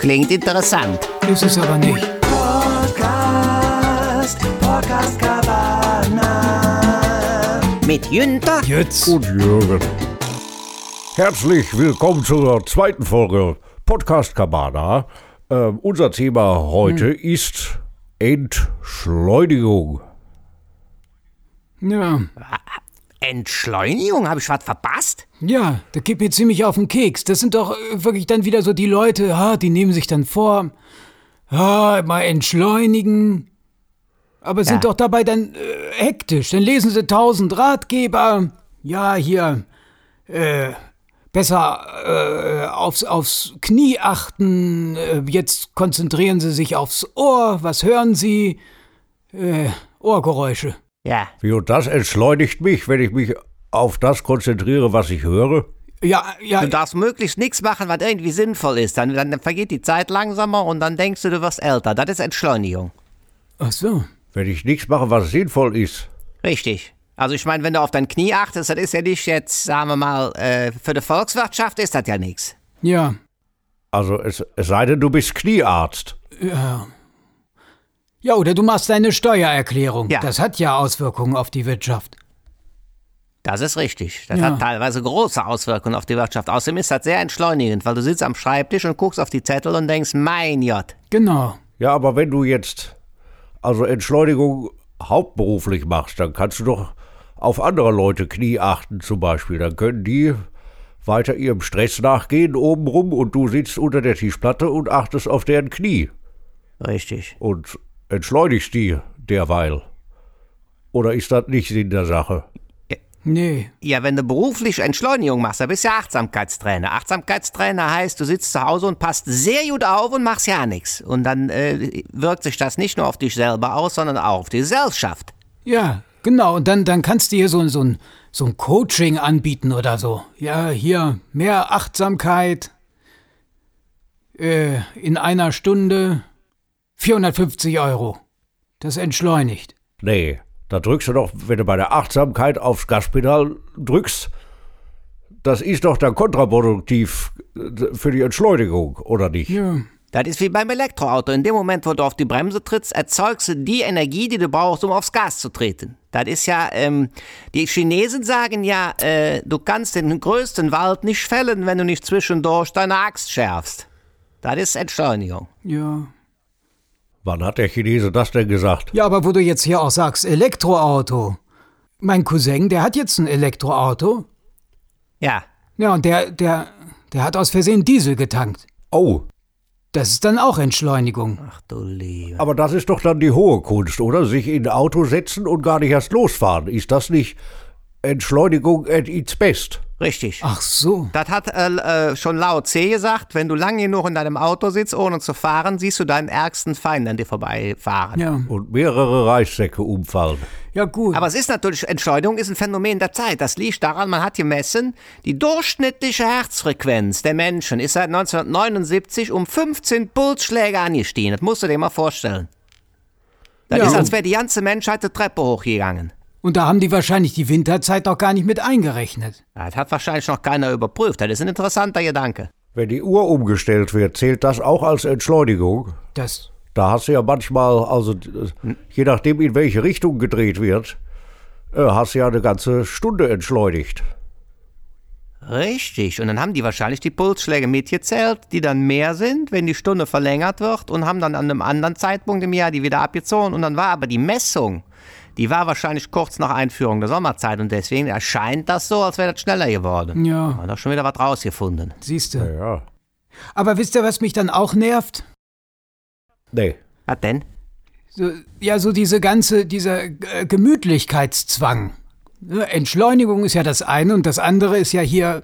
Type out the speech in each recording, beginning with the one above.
Klingt interessant. Ist es aber nicht. Podcast, Podcast Cabana. Mit Jünter Jetzt. und Jürgen. Herzlich willkommen zur zweiten Folge Podcast Cabana. Ähm, unser Thema heute ist Entschleunigung. Ja. Entschleunigung? Habe ich was verpasst? Ja, das geht mir ziemlich auf den Keks. Das sind doch äh, wirklich dann wieder so die Leute, die nehmen sich dann vor, mal entschleunigen. Aber sind Ja. doch dabei dann äh, hektisch. Dann lesen sie tausend Ratgeber. Ja, hier, äh, besser äh, aufs, aufs Knie achten. Äh, jetzt konzentrieren sie sich aufs Ohr. Was hören sie? Äh, Ohrgeräusche. Ja. Wie und das entschleunigt mich, wenn ich mich auf das konzentriere, was ich höre. Ja, ja, Du darfst möglichst nichts machen, was irgendwie sinnvoll ist. Dann, dann vergeht die Zeit langsamer und dann denkst du, du wirst älter. Das ist Entschleunigung. ach so. Wenn ich nichts mache, was sinnvoll ist. Richtig. Also ich meine, wenn du auf dein Knie achtest, das ist ja nicht jetzt, sagen wir mal, äh, für die Volkswirtschaft ist das ja nichts. Ja, Also es, es sei denn, du bist Kniearzt. Ja. Ja, oder du machst deine Steuererklärung. Ja. Das hat ja Auswirkungen auf die Wirtschaft. Das ist richtig. Das Ja. hat teilweise große Auswirkungen auf die Wirtschaft. Außerdem ist das sehr entschleunigend, weil du sitzt am Schreibtisch und guckst auf die Zettel und denkst, mein Gott. Genau. Ja, aber wenn du jetzt also Entschleunigung hauptberuflich machst, dann kannst du doch auf andere Leute Knie achten zum Beispiel. Dann können die weiter ihrem Stress nachgehen obenrum und du sitzt unter der Tischplatte und achtest auf deren Knie Richtig. und entschleunigst die derweil. Oder ist das nicht Sinn der Sache? Nee. Ja, wenn du beruflich Entschleunigung machst, dann bist du ja Achtsamkeitstrainer. Achtsamkeitstrainer heißt, du sitzt zu Hause und passt sehr gut auf und machst ja nichts. Und dann äh, wirkt sich das nicht nur auf dich selber aus, sondern auch auf die Gesellschaft. Ja, genau. Und dann, dann kannst du hier so, so, ein, so ein Coaching anbieten oder so. Ja, hier mehr Achtsamkeit. Äh, in einer Stunde 450 Euro. Das entschleunigt. Nee, da drückst du doch, wenn du bei der Achtsamkeit aufs Gaspedal drückst, das ist doch dann kontraproduktiv äh, für die Entschleunigung, oder nicht? Ja. Das ist wie beim Elektroauto. In dem Moment, wo du auf die Bremse trittst, erzeugst du die Energie, die du brauchst, um aufs Gas zu treten. Das ist ja, ähm, die Chinesen sagen ja, äh, du kannst den größten Wald nicht fällen, wenn du nicht zwischendurch deine Axt schärfst. Das ist Entschleunigung. Ja. Wann hat der Chinese das denn gesagt? Ja, aber wo du jetzt hier auch sagst, Elektroauto. Mein Cousin, der hat jetzt ein Elektroauto. Ja, Ja, und der, der, der hat aus Versehen Diesel getankt. Oh, Das ist dann auch Entschleunigung. ach du Liebe. aber das ist doch dann die hohe Kunst, oder? Sich in ein Auto setzen und gar nicht erst losfahren. Ist das nicht Entschleunigung at its best? Richtig. Ach so. Das hat äh, äh, schon Lao Tse gesagt, wenn du lange genug in deinem Auto sitzt, ohne zu fahren, siehst du deinen ärgsten Feind an dir vorbeifahren. Ja. Und mehrere Reissäcke umfallen. Ja, gut. Aber es ist natürlich, Entschleunigung ist ein Phänomen der Zeit. Das liegt daran, man hat gemessen, die durchschnittliche Herzfrequenz der Menschen ist seit 1979 um 15 Pulsschläge angestiegen. Das musst du dir mal vorstellen. Das Ja. ist, als wäre die ganze Menschheit die Treppe hochgegangen. Und da haben die wahrscheinlich die Winterzeit noch gar nicht mit eingerechnet. Das hat wahrscheinlich noch keiner überprüft. Das ist ein interessanter Gedanke. Wenn die Uhr umgestellt wird, zählt das auch als Entschleunigung? Das. Da hast du ja manchmal, also je nachdem in welche Richtung gedreht wird, äh, hast du ja eine ganze Stunde entschleunigt. Richtig. Und dann haben die wahrscheinlich die Pulsschläge mitgezählt, die dann mehr sind, wenn die Stunde verlängert wird und haben dann an einem anderen Zeitpunkt im Jahr die wieder abgezogen. Und dann war aber die Messung, die war wahrscheinlich kurz nach Einführung der Sommerzeit und deswegen erscheint das so, als wäre das schneller geworden. Ja, Haben doch schon wieder was rausgefunden. siehst du. Ja. Aber wisst ihr, was mich dann auch nervt? Nee. Was denn? So, ja, so diese ganze, dieser äh, Gemütlichkeitszwang. Ne, Entschleunigung ist ja das eine und das andere ist ja hier,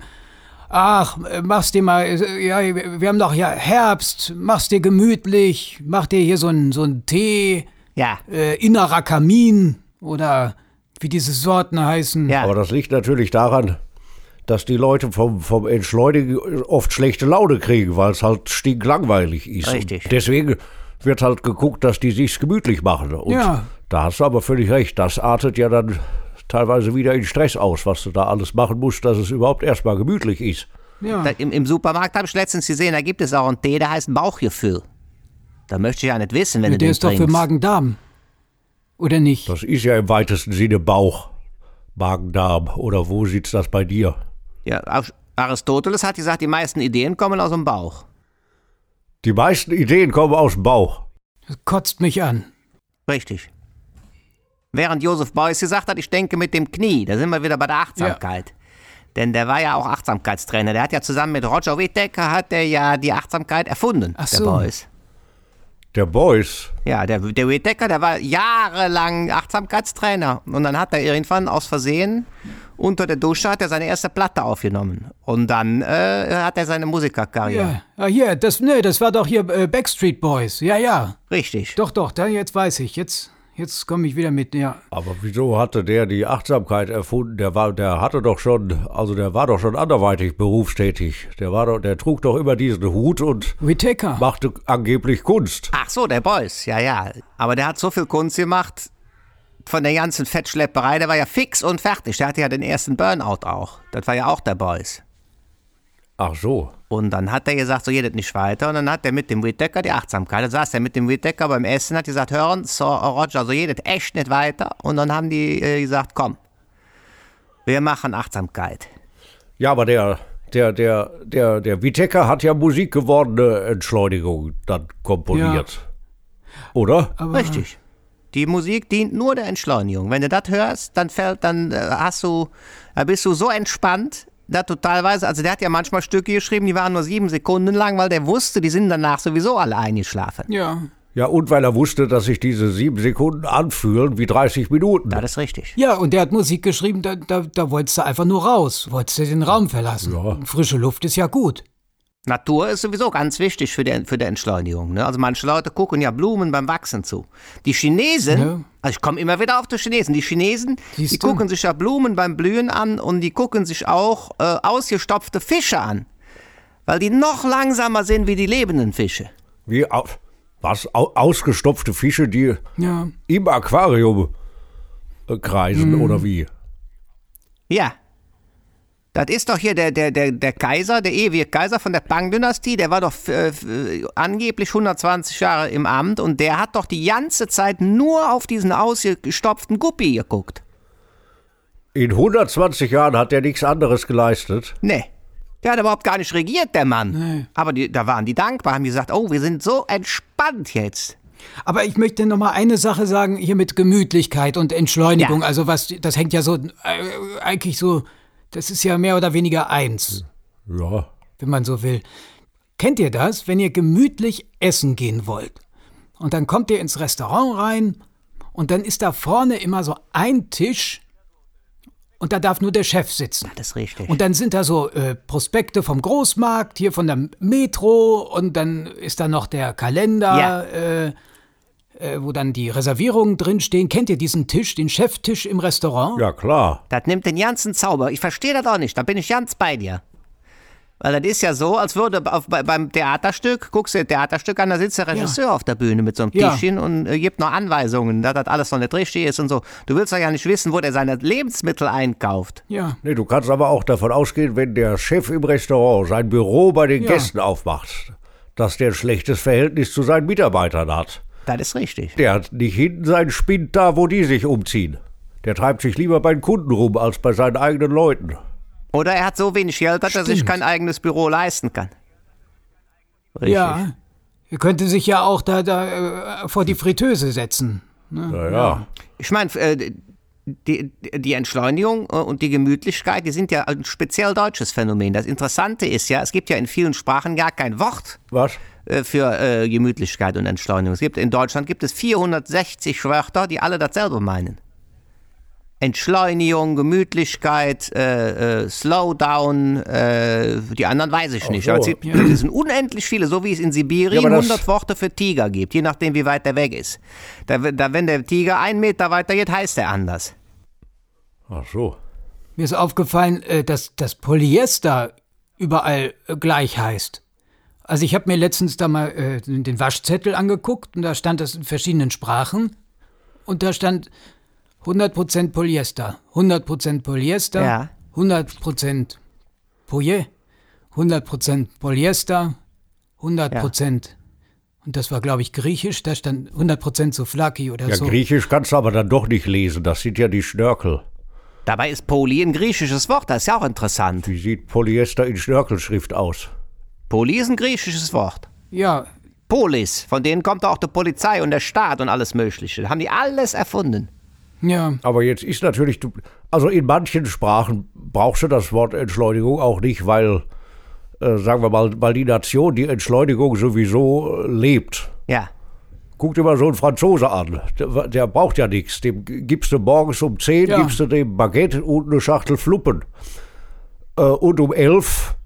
ach, äh, mach's dir mal, äh, ja, wir haben doch ja Herbst, mach's dir gemütlich, mach dir hier so einen so einen Tee, Ja. äh, innerer Kamin oder wie diese Sorten heißen. Ja. Aber das liegt natürlich daran, dass die Leute vom, vom Entschleunigen oft schlechte Laune kriegen, weil es halt stinklangweilig ist. Richtig. Und deswegen wird halt geguckt, dass die sich's gemütlich machen. Und Ja. da hast du aber völlig recht. Das artet ja dann teilweise wieder in Stress aus, was du da alles machen musst, dass es überhaupt erstmal gemütlich ist. Ja. Da, im, Im Supermarkt habe ich letztens gesehen, da gibt es auch einen Tee, der heißt Bauchgefühl. Da möchte ich ja nicht wissen, wenn Ja, du der den ist doch für trinkst. Magen-Darm. Oder nicht? Das ist ja im weitesten Sinne Bauch, Magen-Darm. Oder wo sitzt das bei dir? Ja, Ar- Aristoteles hat gesagt, die meisten Ideen kommen aus dem Bauch. Die meisten Ideen kommen aus dem Bauch. Das kotzt mich an. Richtig. Während Josef Beuys gesagt hat, ich denke mit dem Knie, da sind wir wieder bei der Achtsamkeit. Denn der war ja auch Achtsamkeitstrainer. Der hat ja zusammen mit Roger Whittaker hat der ja die Achtsamkeit erfunden, Ach der so. Beuys. Der Boys, Ja, der, der Whittaker, der war jahrelang Achtsamkeitstrainer. Und dann hat er irgendwann aus Versehen unter der Dusche hat er seine erste Platte aufgenommen. Und dann äh, hat er seine Musikerkarriere. Ja. Ah, hier, das, nee, das war doch hier äh, Backstreet Boys. Ja, ja. Richtig. Doch, doch, da, jetzt weiß ich. Jetzt, jetzt komme ich wieder mit, ja. aber wieso hatte der die Achtsamkeit erfunden? Der war, der hatte doch schon, also der war doch schon anderweitig berufstätig. Der war doch, der trug doch immer diesen Hut und Whittaker. machte angeblich Kunst. Ach so, der Beuys, ja, ja. Aber der hat so viel Kunst gemacht von der ganzen Fettschlepperei, der war ja fix und fertig. Der hatte ja den ersten Burnout auch. Das war ja auch der Beuys. Ach so. Und dann hat er gesagt, so geht das nicht weiter. Und dann hat er mit dem Whittaker die Achtsamkeit. Dann saß er mit dem Whittaker beim Essen, hat gesagt, hören, so, Roger, so geht das echt nicht weiter. Und dann haben die äh, gesagt, komm, wir machen Achtsamkeit. Ja, aber der, der, der, der, der Wittecker hat ja musikgewordene Entschleunigung dann komponiert. Oder? Aber, Richtig. Die Musik dient nur der Entschleunigung. Wenn du das hörst, dann fällt, dann äh, hast du, da bist du so entspannt, da totalweise, also der hat ja manchmal Stücke geschrieben, die waren nur sieben Sekunden lang, weil der wusste, die sind danach sowieso alle eingeschlafen. Ja. Ja, und weil er wusste, dass sich diese sieben Sekunden anfühlen wie 30 Minuten. Das ist richtig. Ja, und der hat Musik geschrieben, da, da, da wolltest du einfach nur raus, wolltest du den Raum verlassen. Ja. Frische Luft ist ja gut. Natur ist sowieso ganz wichtig für die, für die Entschleunigung. Ne? Also manche Leute gucken ja Blumen beim Wachsen zu. Die Chinesen, Ja. also ich komme immer wieder auf die Chinesen, die Chinesen, die Siehst du? gucken sich ja Blumen beim Blühen an und die gucken sich auch äh, ausgestopfte Fische an. Weil die noch langsamer sind wie die lebenden Fische. Wie au- was? Au, ausgestopfte Fische, die Ja. im Aquarium äh, kreisen, Mhm. oder wie? Ja. Das ist doch hier der, der, der, der Kaiser, der ewige Kaiser von der Pang-Dynastie, der war doch äh, äh, angeblich 120 Jahre im Amt und der hat doch die ganze Zeit nur auf diesen ausgestopften Guppi geguckt. In 120 Jahren hat er nichts anderes geleistet. Nee. Der hat überhaupt gar nicht regiert, der Mann. Aber die, da waren die dankbar, haben gesagt, oh, wir sind so entspannt jetzt. Aber ich möchte noch mal eine Sache sagen, hier mit Gemütlichkeit und Entschleunigung. Ja. Also was, das hängt ja so, äh, eigentlich so, das ist ja mehr oder weniger eins, Ja. wenn man so will. Kennt ihr das, wenn ihr gemütlich essen gehen wollt? Und dann kommt ihr ins Restaurant rein und dann ist da vorne immer so ein Tisch und da darf nur der Chef sitzen. Das ist richtig. Und dann sind da so äh, Prospekte vom Großmarkt, hier von der Metro und dann ist da noch der Kalender, Ja. äh, äh, wo dann die Reservierungen drinstehen. Kennt ihr diesen Tisch, den Cheftisch im Restaurant? Ja, klar. Das nimmt den ganzen Zauber. Ich verstehe das auch nicht. Da bin ich ganz bei dir. Weil das ist ja so, als würde auf, bei, beim Theaterstück, guckst du dir Theaterstück an, da sitzt der Regisseur auf der Bühne mit so einem Ja. Tischchen und äh, gibt noch Anweisungen, dass das alles noch nicht richtig ist und so. Du willst doch ja nicht wissen, wo der seine Lebensmittel einkauft. Ja. Nee, du kannst aber auch davon ausgehen, wenn der Chef im Restaurant sein Büro bei den Ja. Gästen aufmacht, dass der ein schlechtes Verhältnis zu seinen Mitarbeitern hat. Das ist richtig. Der hat nicht hinten seinen Spind da, wo die sich umziehen. Der treibt sich lieber bei den Kunden rum als bei seinen eigenen Leuten. Oder er hat so wenig Geld, dass er sich Stimmt. kein eigenes Büro leisten kann. Richtig. Ja. Ihr könntet sich ja auch da, da äh, vor die Fritteuse setzen. Ne? Naja. Ich meine, äh, die, die Entschleunigung äh, und die Gemütlichkeit, die sind ja ein speziell deutsches Phänomen. Das Interessante ist ja, es gibt ja in vielen Sprachen gar kein Wort Was? Äh, für äh, Gemütlichkeit und Entschleunigung. Es gibt, in Deutschland gibt es 460 Wörter, die alle dasselbe meinen. Entschleunigung, Gemütlichkeit, äh, äh, Slowdown, äh, die anderen weiß ich nicht. so. Aber es gibt- es sind unendlich viele, so wie es in Sibirien Ja, aber das- 100 Worte für Tiger gibt, je nachdem, wie weit der weg ist. Da, da, wenn der Tiger einen Meter weiter geht, heißt er anders. Ach so. Mir ist aufgefallen, äh, dass das Polyester überall äh, gleich heißt. Also ich habe mir letztens da mal äh, den Waschzettel angeguckt und da stand das in verschiedenen Sprachen und da stand 100% Polyester, 100% Polyester, Ja. 100% Poye, 100% Polyester, 100%. Und das war, glaube ich, griechisch. Da stand 100% Souflaki oder Ja, so. Griechisch kannst du aber dann doch nicht lesen. Das sind ja die Schnörkel. Dabei ist Poly ein griechisches Wort, das ist ja auch interessant. Wie sieht Polyester in Schnörkelschrift aus? Poly ist ein griechisches Wort. Ja, Polis, von denen kommt auch die Polizei und der Staat und alles Mögliche. Da haben die alles erfunden. ja. Aber jetzt ist natürlich, also in manchen Sprachen brauchst du das Wort Entschleunigung auch nicht, weil, äh, sagen wir mal, weil die Nation die Entschleunigung sowieso äh, lebt. Ja. Guck dir mal so einen Franzose an. Der, der braucht ja nichts. Dem gibst du morgens um 10, Ja. gibst du dem Baguette und eine Schachtel Fluppen. Äh, und um 11, äh,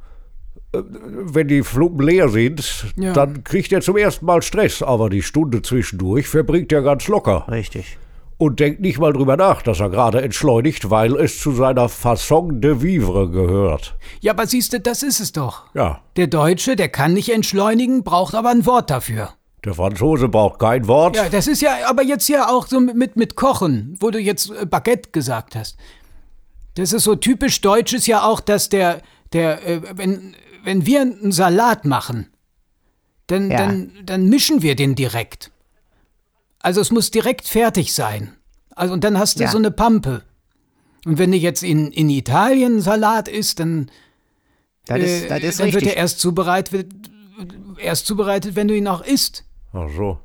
wenn die Fluppen leer sind, Ja. dann kriegt er zum ersten Mal Stress. Aber die Stunde zwischendurch verbringt er ganz locker. Richtig. Und denkt nicht mal drüber nach, dass er gerade entschleunigt, weil es zu seiner Fasson de vivre gehört. Ja, aber siehst du, das ist es doch. Ja, Der Deutsche, der kann nicht entschleunigen, braucht aber ein Wort dafür. der Franzose braucht kein Wort. Ja, das ist ja aber jetzt ja auch so mit, mit Kochen, wo du jetzt äh, Baguette gesagt hast. Das ist so typisch Deutsches ja auch, dass der, der, äh, wenn, wenn wir einen Salat machen, dann, Ja. dann, dann mischen wir den direkt. Also es muss direkt fertig sein. Also und dann hast du Ja. so eine Pampe. Und wenn du jetzt in, in Italien einen Salat isst, dann, Das äh, ist, das ist dann wird er erst zubereitet, erst zubereitet, wenn du ihn auch isst. Ach so.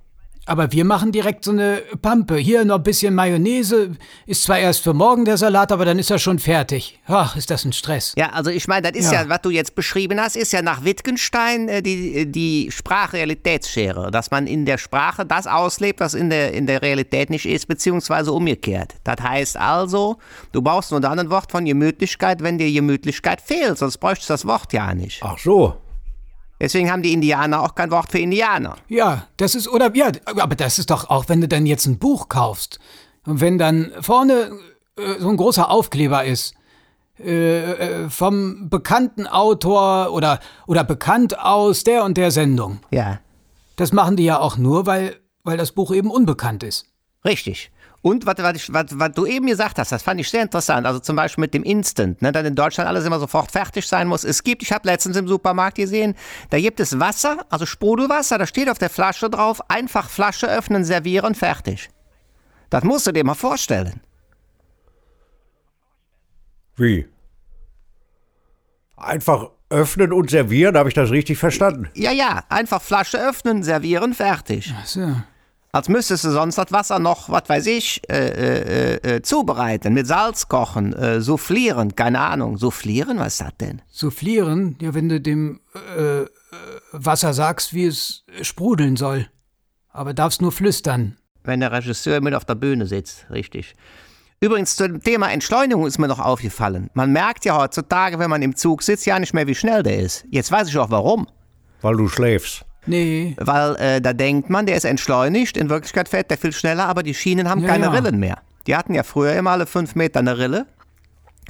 Aber wir machen direkt so eine Pampe. Hier noch ein bisschen Mayonnaise. Ist zwar erst für morgen der Salat, aber dann ist er schon fertig. Ach, ist das ein Stress. Ja, also ich meine, das ist ja. Ja. was du jetzt beschrieben hast, ist ja nach Wittgenstein äh, die, die Sprachrealitätsschere. Dass man in der Sprache das auslebt, was in der, in der Realität nicht ist, beziehungsweise umgekehrt. Das heißt also, du brauchst nur dann ein Wort von Gemütlichkeit, wenn dir Gemütlichkeit fehlt, sonst bräuchtest du das Wort ja nicht. Ach so. Deswegen haben die Indianer auch kein Wort für Indianer. Ja, das ist, oder, ja, aber das ist doch auch, wenn du dann jetzt ein Buch kaufst und wenn dann vorne äh, so ein großer Aufkleber ist, äh, äh, vom bekannten Autor oder, oder bekannt aus der und der Sendung. Ja, Das machen die ja auch nur, weil, weil das Buch eben unbekannt ist. richtig. Und was, was, ich- was, was du eben gesagt hast, das fand ich sehr interessant. Also zum Beispiel mit dem Instant, ne, dass in Deutschland alles immer sofort fertig sein muss. Es gibt, ich habe letztens im Supermarkt gesehen, da gibt es Wasser, also Sprudelwasser, da steht auf der Flasche drauf, einfach Flasche öffnen, servieren, fertig. Das musst du dir mal vorstellen. Wie? Einfach öffnen und servieren, habe ich das richtig verstanden? Ja, ja, einfach Flasche öffnen, servieren, fertig. Ach so. Als müsstest du sonst das Wasser noch, was weiß ich, äh, äh, äh, zubereiten, mit Salz kochen, äh, soufflieren, keine Ahnung. Soufflieren, was ist das denn? Soufflieren, ja, wenn du dem äh, äh, Wasser sagst, wie es sprudeln soll. Aber darfst nur flüstern. Wenn der Regisseur mit auf der Bühne sitzt, richtig. Übrigens, zu dem Thema Entschleunigung ist mir noch aufgefallen. Man merkt ja heutzutage, wenn man im Zug sitzt, ja nicht mehr, wie schnell der ist. Jetzt weiß ich auch warum. Weil du schläfst. Nee, Weil äh, da denkt man, der ist entschleunigt, in Wirklichkeit fährt der viel schneller, aber die Schienen haben Ja, keine ja. Rillen mehr. Die hatten ja früher immer alle fünf Meter eine Rille.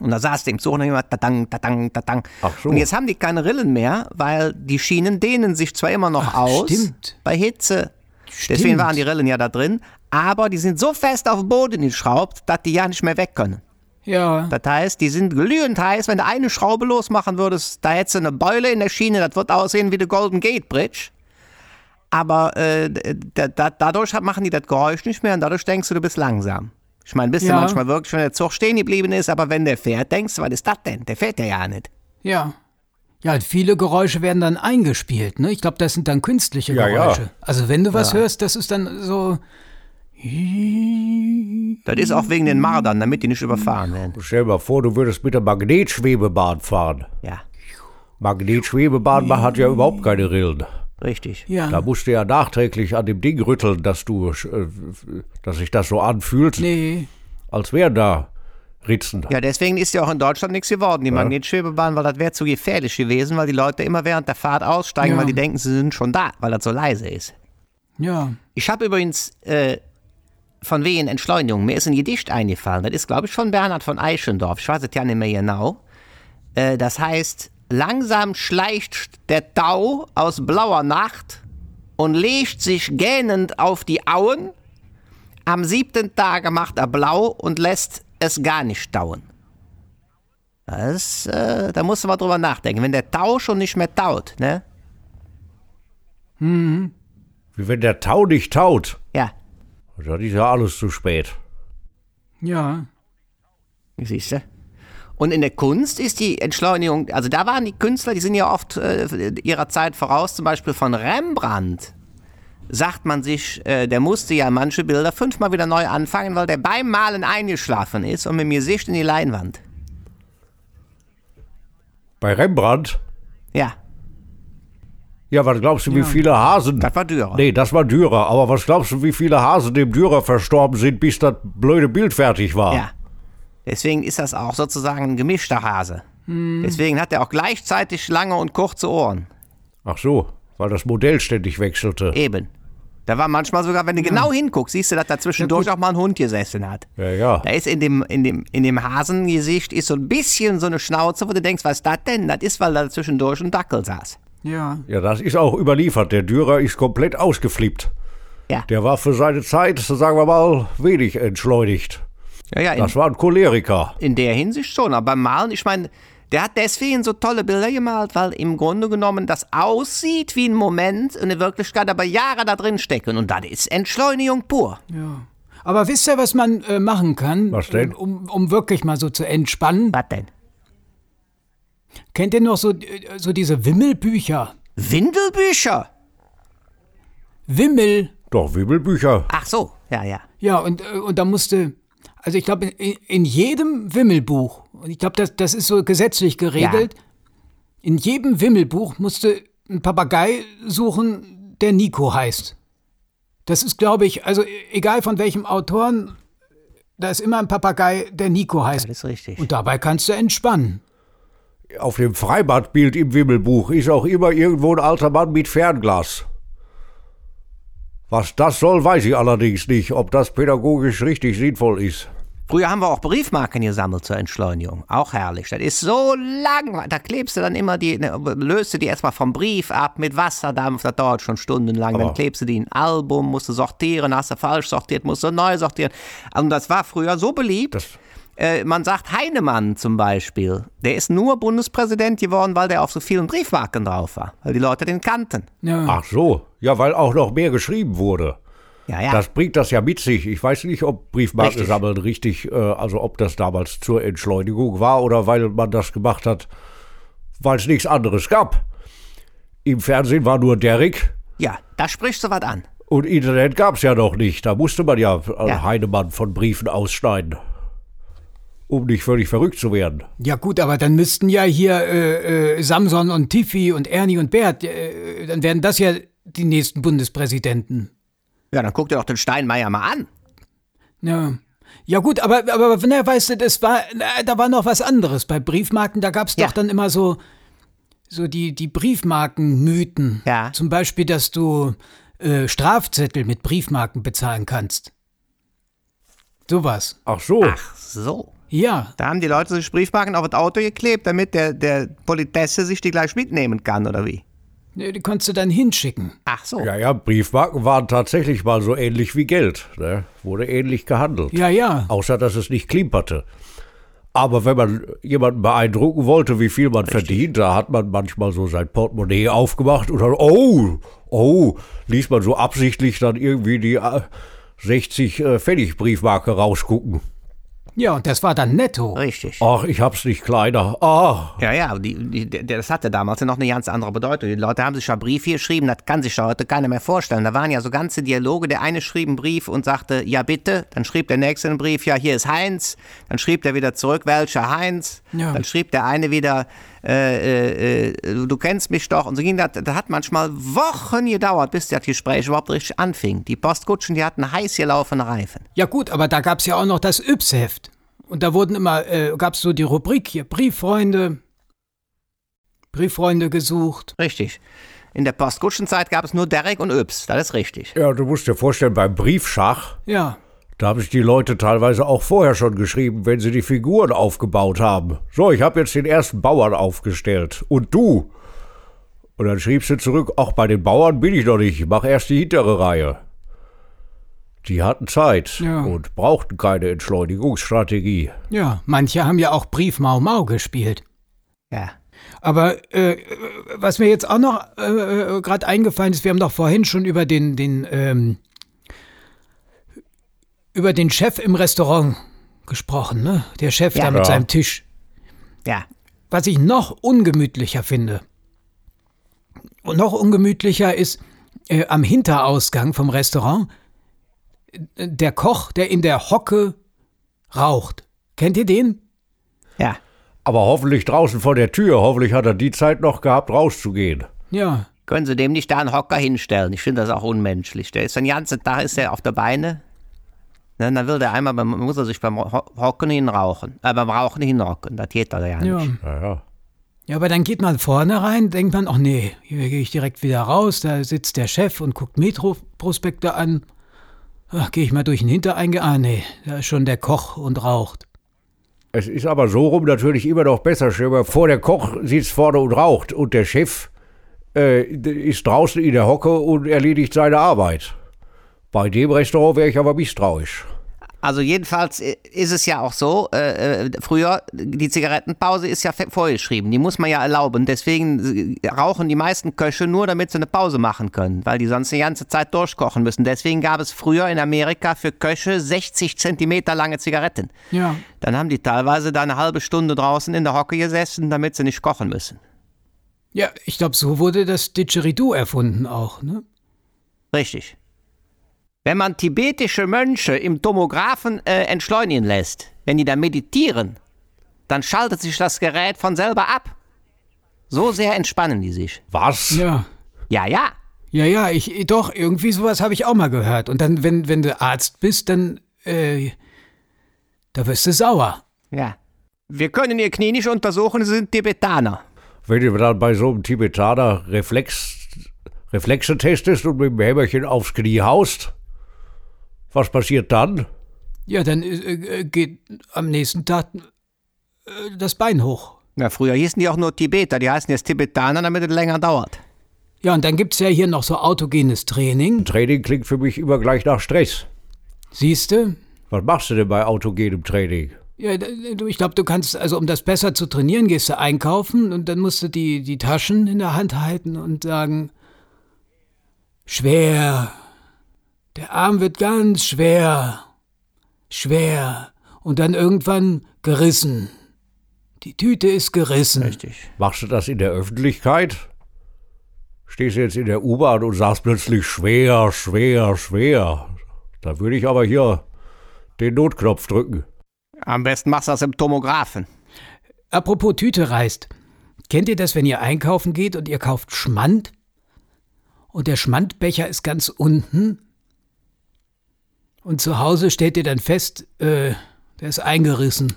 Und da saß der im Zug und immer tatang, tatang, tatang. Ach so. Und jetzt haben die keine Rillen mehr, weil die Schienen dehnen sich zwar immer noch Ach, aus stimmt. bei Hitze. Deswegen Stimmt. waren die Rillen ja da drin. Aber die sind so fest auf den Boden geschraubt, dass die ja nicht mehr weg können. ja. Das heißt, die sind glühend heiß. Wenn du eine Schraube losmachen würdest, da hättest du eine Beule in der Schiene, das wird aussehen wie die Golden Gate Bridge. Aber äh, da, da, dadurch machen die das Geräusch nicht mehr und dadurch denkst du, du bist langsam. Ich meine, bist du Ja. manchmal wirklich, wenn der Zug stehen geblieben ist, aber wenn der fährt, denkst du, was ist das denn? Der fährt ja ja nicht. Ja. Ja, viele Geräusche werden dann eingespielt, ne? Ich glaube, das sind dann künstliche Ja, ja. Geräusche. Also wenn du was hörst, das ist dann so. Das ist auch wegen den Mardern, damit die nicht überfahren werden. Stell dir mal vor, du würdest mit der Magnetschwebebahn fahren. Ja, Magnetschwebebahn hat ja überhaupt keine Rillen. Richtig. Ja. Da musst du ja nachträglich an dem Ding rütteln, dass du, äh, dass sich das so anfühlt, Nee. als wären da Ritzen. Ja, deswegen ist ja auch in Deutschland nichts geworden, die Magnetschwebebahn, weil das wäre zu gefährlich gewesen, weil die Leute immer während der Fahrt aussteigen, Ja. weil die denken, sie sind schon da, weil das so leise ist. Ja. Ich habe übrigens äh, von wegen Entschleunigung, mir ist ein Gedicht eingefallen. Das ist, glaube ich, von Bernhard von Eichendorff. Ich weiß es ja nicht mehr genau. Äh, das heißt, langsam schleicht der Tau aus blauer Nacht und legt sich gähnend auf die Auen. Am siebten Tage macht er blau und lässt es gar nicht dauern. Das, äh, da musst du mal drüber nachdenken. Wenn der Tau schon nicht mehr taut, ne? Wie wenn der Tau nicht taut. Ja, Dann ist ja alles zu spät. Ja. siehst du. Und in der Kunst ist die Entschleunigung, also da waren die Künstler, die sind ja oft äh, ihrer Zeit voraus, zum Beispiel von Rembrandt. Sagt man sich, äh, der musste ja manche Bilder fünfmal wieder neu anfangen, weil der beim Malen eingeschlafen ist und mit mir Sicht in die Leinwand. Bei Rembrandt? Ja, Ja, was glaubst du, wie viele Hasen. das war Dürer. Nee, das war Dürer. Aber was glaubst du, wie viele Hasen dem Dürer verstorben sind, bis das blöde Bild fertig war? Ja. Deswegen ist das auch sozusagen ein gemischter Hase. Deswegen hat er auch gleichzeitig lange und kurze Ohren. Ach so, weil das Modell ständig wechselte. Eben. Da war manchmal sogar, wenn du genau hinguckst, siehst du, dass da zwischendurch auch mal ein Hund gesessen hat. Ja, ja. Da ist in dem, in dem, in dem Hasengesicht ist so ein bisschen so eine Schnauze, wo du denkst, was ist das denn? Das ist, weil da zwischendurch ein Dackel saß. Ja. Ja, das ist auch überliefert. Der Dürer ist komplett ausgeflippt. Ja. Der war für seine Zeit, sagen wir mal, wenig entschleunigt. Ja, ja, in, Das war ein Choleriker. in der Hinsicht schon. Aber beim Malen, ich meine, der hat deswegen so tolle Bilder gemalt, weil im Grunde genommen das aussieht wie ein Moment, in der Wirklichkeit aber Jahre da drin stecken. Und das ist Entschleunigung pur. Ja. Aber wisst ihr, was man äh, machen kann? Was denn? Um, um wirklich mal so zu entspannen. Was denn? Kennt ihr noch so, äh, so diese Wimmelbücher? Windelbücher? Wimmel. Doch, Wimmelbücher. Ach so, ja, ja. Ja, und, äh, und da musste, also ich glaube, in, in jedem Wimmelbuch, und ich glaube, das, das ist so gesetzlich geregelt, in jedem Wimmelbuch musste ein Papagei suchen, der Nico heißt. Das ist, glaube ich, also egal von welchem Autoren, da ist immer ein Papagei, der Nico heißt. Das ist richtig. Und dabei kannst du entspannen. Auf dem Freibadbild im Wimmelbuch ist auch immer irgendwo ein alter Mann mit Fernglas. Was das soll, weiß ich allerdings nicht, ob das pädagogisch richtig sinnvoll ist. Früher haben wir auch Briefmarken gesammelt zur Entschleunigung. Auch herrlich. Das ist so lang. Da klebst du dann immer die, ne, löst du die erstmal vom Brief ab mit Wasserdampf. Das dauert schon stundenlang. Dann Aber- klebst du die in ein Album, musst du sortieren, hast du falsch sortiert, musst du neu sortieren. Und das war früher so beliebt. Das, Äh, man sagt Heinemann zum Beispiel. Der ist nur Bundespräsident geworden, weil der auf so vielen Briefmarken drauf war. Weil die Leute den kannten. Ja. ach so, ja, weil auch noch mehr geschrieben wurde. Ja, ja. Das bringt das ja mit sich. Ich weiß nicht, ob Briefmarken Richtig. sammeln richtig, äh, also ob das damals zur Entschleunigung war oder weil man das gemacht hat, weil es nichts anderes gab. Im Fernsehen war nur Derrick ja, da sprichst du was an. und Internet gab es ja noch nicht. Da musste man ja, äh, Ja. Heinemann von Briefen ausschneiden, um nicht völlig verrückt zu werden. Ja gut, aber dann müssten ja hier äh, äh, Samson und Tiffy und Ernie und Bert, äh, dann wären das ja die nächsten Bundespräsidenten. Ja, dann guck dir doch den Steinmeier mal an. Ja. Ja gut, aber, aber na, weißt du, das war, na, da war noch was anderes. Bei Briefmarken, da gab es Ja. doch dann immer so, so die, die Briefmarkenmythen. Ja. Zum Beispiel, dass du äh, Strafzettel mit Briefmarken bezahlen kannst. Sowas. Ach so, Ach so. Ja. Da haben die Leute sich Briefmarken auf das Auto geklebt, damit der, der Politesse sich die gleich mitnehmen kann, oder wie? Ne, Die konntest du dann hinschicken. Ach so. ja, ja, Briefmarken waren tatsächlich mal so ähnlich wie Geld. Ne? Wurde ähnlich gehandelt. Ja, ja. Außer, dass es nicht klimperte. Aber wenn man jemanden beeindrucken wollte, wie viel man verdient, da hat man manchmal so sein Portemonnaie aufgemacht und dann, oh, oh, ließ man so absichtlich dann irgendwie die äh, 60 äh, Pfennig Briefmarke rausgucken. Ja, und das war dann netto. Richtig. Ach, ich hab's nicht kleiner. Ah, Ja, ja, die, die, das hatte damals ja noch eine ganz andere Bedeutung. Die Leute haben sich ja Briefe geschrieben, das kann sich ja heute keiner mehr vorstellen. Da waren ja so ganze Dialoge. Der eine schrieb einen Brief und sagte, ja bitte. Dann schrieb der nächste einen Brief, ja hier ist Heinz. Dann schrieb der wieder zurück, welcher Heinz. Ja. Dann schrieb der eine wieder, äh, äh, äh, du kennst mich doch. Und so ging das. Das hat manchmal Wochen gedauert, bis das Gespräch überhaupt richtig anfing. Die Postkutschen, die hatten heiß gelaufene Reifen. Ja gut, aber da gab's ja auch noch das Yps-Heft. Und da wurden immer, äh, gab's so die Rubrik hier, Brieffreunde, Brieffreunde gesucht. Richtig. In der Postkutschenzeit gab es nur Derek und Yps. Das ist richtig. ja, du musst dir vorstellen, beim Briefschach, Ja, da haben sich die Leute teilweise auch vorher schon geschrieben, wenn sie die Figuren aufgebaut haben. So, ich habe jetzt den ersten Bauern aufgestellt. Und du? Und dann schriebst du zurück, auch bei den Bauern bin ich noch nicht, ich mache erst die hintere Reihe. Die hatten Zeit Ja. und brauchten keine Entschleunigungsstrategie. Ja, manche haben ja auch Brief Mau Mau gespielt. Ja. Aber äh, was mir jetzt auch noch äh, gerade eingefallen ist, wir haben doch vorhin schon über den, den, ähm, über den Chef im Restaurant gesprochen, ne? Der Chef Ja. da mit Ja. seinem Tisch. Ja. Was ich noch ungemütlicher finde, und noch ungemütlicher ist äh, am Hinterausgang vom Restaurant äh, der Koch, der in der Hocke raucht. Kennt ihr den? Ja. Aber hoffentlich draußen vor der Tür. Hoffentlich hat er die Zeit noch gehabt, rauszugehen. Ja. Können Sie dem nicht da einen Hocker hinstellen? Ich finde das auch unmenschlich. Der ist den ganzen Tag ist er auf der Beine. Ne, dann will der einmal, beim, muss er sich beim Ho- Hocken hinrauchen. Äh, beim Rauchen hinrocken. Das geht da ja nicht. Ja. Naja. Ja, aber dann geht man vorne rein, denkt man, ach nee, hier gehe ich direkt wieder raus, da sitzt der Chef und guckt Metro-Prospekte an. Ach, gehe ich mal durch den Hintereingang, ah nee, da ist schon der Koch und raucht. Es ist aber so rum natürlich immer noch besser. Mal vor, der Koch sitzt vorne und raucht und der Chef äh, ist draußen in der Hocke und erledigt seine Arbeit. Bei dem Restaurant wäre ich aber misstrauisch. Also jedenfalls äh, ist es ja auch so, äh, äh, früher, die Zigarettenpause ist ja vorgeschrieben, die muss man ja erlauben. Deswegen äh, rauchen die meisten Köche nur, damit sie eine Pause machen können, weil die sonst die ganze Zeit durchkochen müssen. Deswegen gab es früher in Amerika für Köche 60 Zentimeter lange Zigaretten. Ja. Dann haben die teilweise da eine halbe Stunde draußen in der Hocke gesessen, damit sie nicht kochen müssen. Ja, ich glaube, so wurde das Didgeridoo erfunden auch, ne? Richtig. Wenn man tibetische Mönche im Tomographen äh, entschleunigen lässt, wenn die da meditieren, dann schaltet sich das Gerät von selber ab. So sehr entspannen die sich. Was? Ja. Ja, ja. Ja, ja, ich, doch, irgendwie sowas habe ich auch mal gehört. Und dann, wenn, wenn du Arzt bist, dann, äh, da wirst du sauer. Ja. Wir können ihr Knie nicht untersuchen, sie sind Tibetaner. Wenn du dann bei so einem Tibetaner Reflex, Reflexe testest und mit dem Hämmerchen aufs Knie haust, was passiert dann? Ja, dann äh, äh, geht am nächsten Tag äh, das Bein hoch. Na, früher hießen die auch nur Tibeter, die heißen jetzt Tibetaner, damit es länger dauert. Ja, und dann gibt's ja hier noch so autogenes Training. Training klingt für mich immer gleich nach Stress. Siehst du? Was machst du denn bei autogenem Training? Ja, ich glaube, du kannst, also um das besser zu trainieren, gehst du einkaufen und dann musst du die, die Taschen in der Hand halten und sagen, schwer, der Arm wird ganz schwer, schwer und dann irgendwann gerissen. Die Tüte ist gerissen. Richtig. Machst du das in der Öffentlichkeit? Stehst du jetzt in der U-Bahn und sagst plötzlich schwer, schwer, schwer. Da würde ich aber hier den Notknopf drücken. Am besten machst du das im Tomographen. Apropos Tüte reißt. Kennt ihr das, wenn ihr einkaufen geht und ihr kauft Schmand? Und der Schmandbecher ist ganz unten? Und zu Hause stellt ihr dann fest, äh, der ist eingerissen.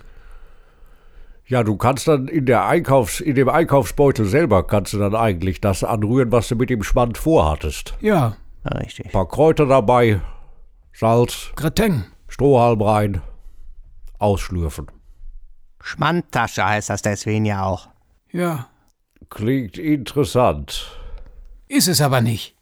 Ja, du kannst dann in, der Einkaufs-, in dem Einkaufsbeutel selber kannst du dann eigentlich das anrühren, was du mit dem Schmand vorhattest. Ja, Richtig. Ein paar Kräuter dabei, Salz, Gratin. Strohhalm rein, ausschlürfen. Schmandtasche heißt das deswegen ja auch. Ja, Klingt interessant. ist es aber nicht.